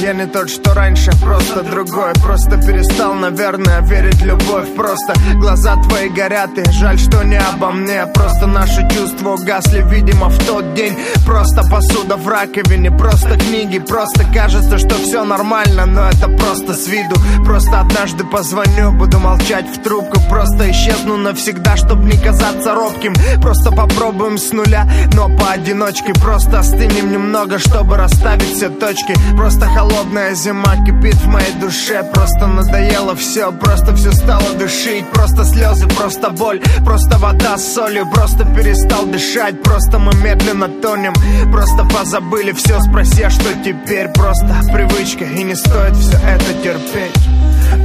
я не тот, что раньше Просто другой, просто перестал, наверное, верить в любовь. Просто глаза твои горят и жаль, что не обо мне. Просто наши чувства угасли, видимо, в тот день. Просто посуда в раковине, просто книги. Просто кажется, что все нормально, но это просто с виду. Просто однажды позвоню, буду молчать в трубку. Просто исчезну навсегда, чтобы не казаться робким. Просто попробуем с нуля, но поодиночке. Просто остынем немного, чтобы расставить все точки. Просто холодная зима кипит в моей душе. Просто надоело все, просто все стало душить. Просто слезы, просто боль, просто вода с солью. Просто перестал дышать, просто мы медленно тонем. Просто позабыли все, спроси, а что теперь? Просто привычка и не стоит все это терпеть.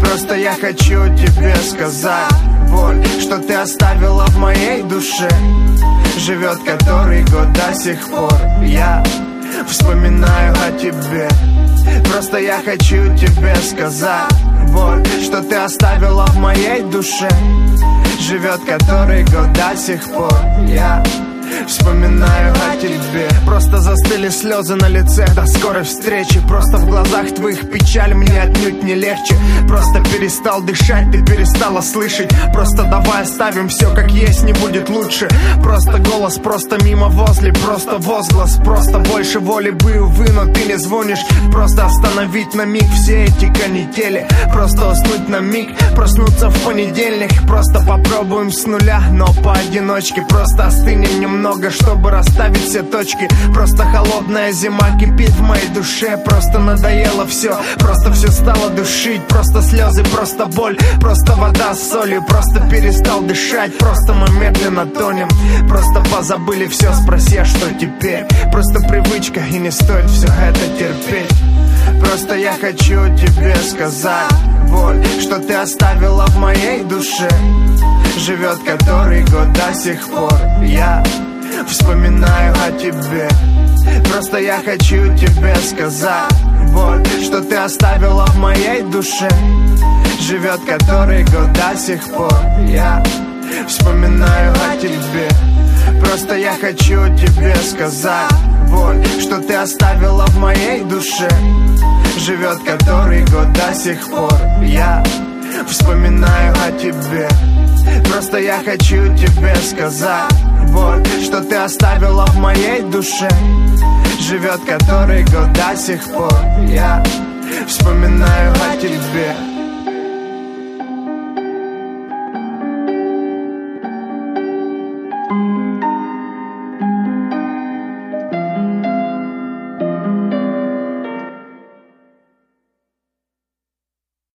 Просто я хочу тебе сказать Боль, что ты оставила в моей душе. Живет который год до сих пор. Я вспоминаю о тебе Просто я хочу тебе сказать Боль, что ты оставила в моей душе. Живет который год до сих пор. Я Вспоминаю о тебе. Просто застыли слезы на лице. До скорой встречи. Просто в глазах твоих печаль Мне отнюдь не легче. Просто перестал дышать Ты перестала слышать. Просто давай оставим все как есть Не будет лучше. Просто голос, просто мимо возле. Просто возглас, просто больше воли бы увы Но ты не звонишь. Просто остановить на миг все эти канители. Просто уснуть на миг. Проснуться в понедельник. Просто попробуем с нуля Но поодиночке. Просто остынем немного немного, чтобы расставить все точки. Просто холодная зима кипит в моей душе. Просто надоело все, просто все стало душить. Просто слезы, просто боль, просто вода с солью. Просто перестал дышать, просто мы медленно тонем. Просто позабыли все, спроси, а что теперь? Просто привычка и не стоит все это терпеть. Просто я хочу тебе сказать Боль, что ты оставила в моей душе. Живет который год до сих пор. Я Вспоминаю о тебе. Просто я хочу тебе сказать Вот, что ты оставила в моей душе. Живет который год до сих пор. Я вспоминаю о тебе. Просто я хочу тебе сказать Вот, что ты оставила в моей душе. Живет который год до сих пор. Я вспоминаю о тебе. Просто я хочу тебе сказать Вот, что ты оставила в моей душе. Живет который год до сих пор. Я вспоминаю о тебе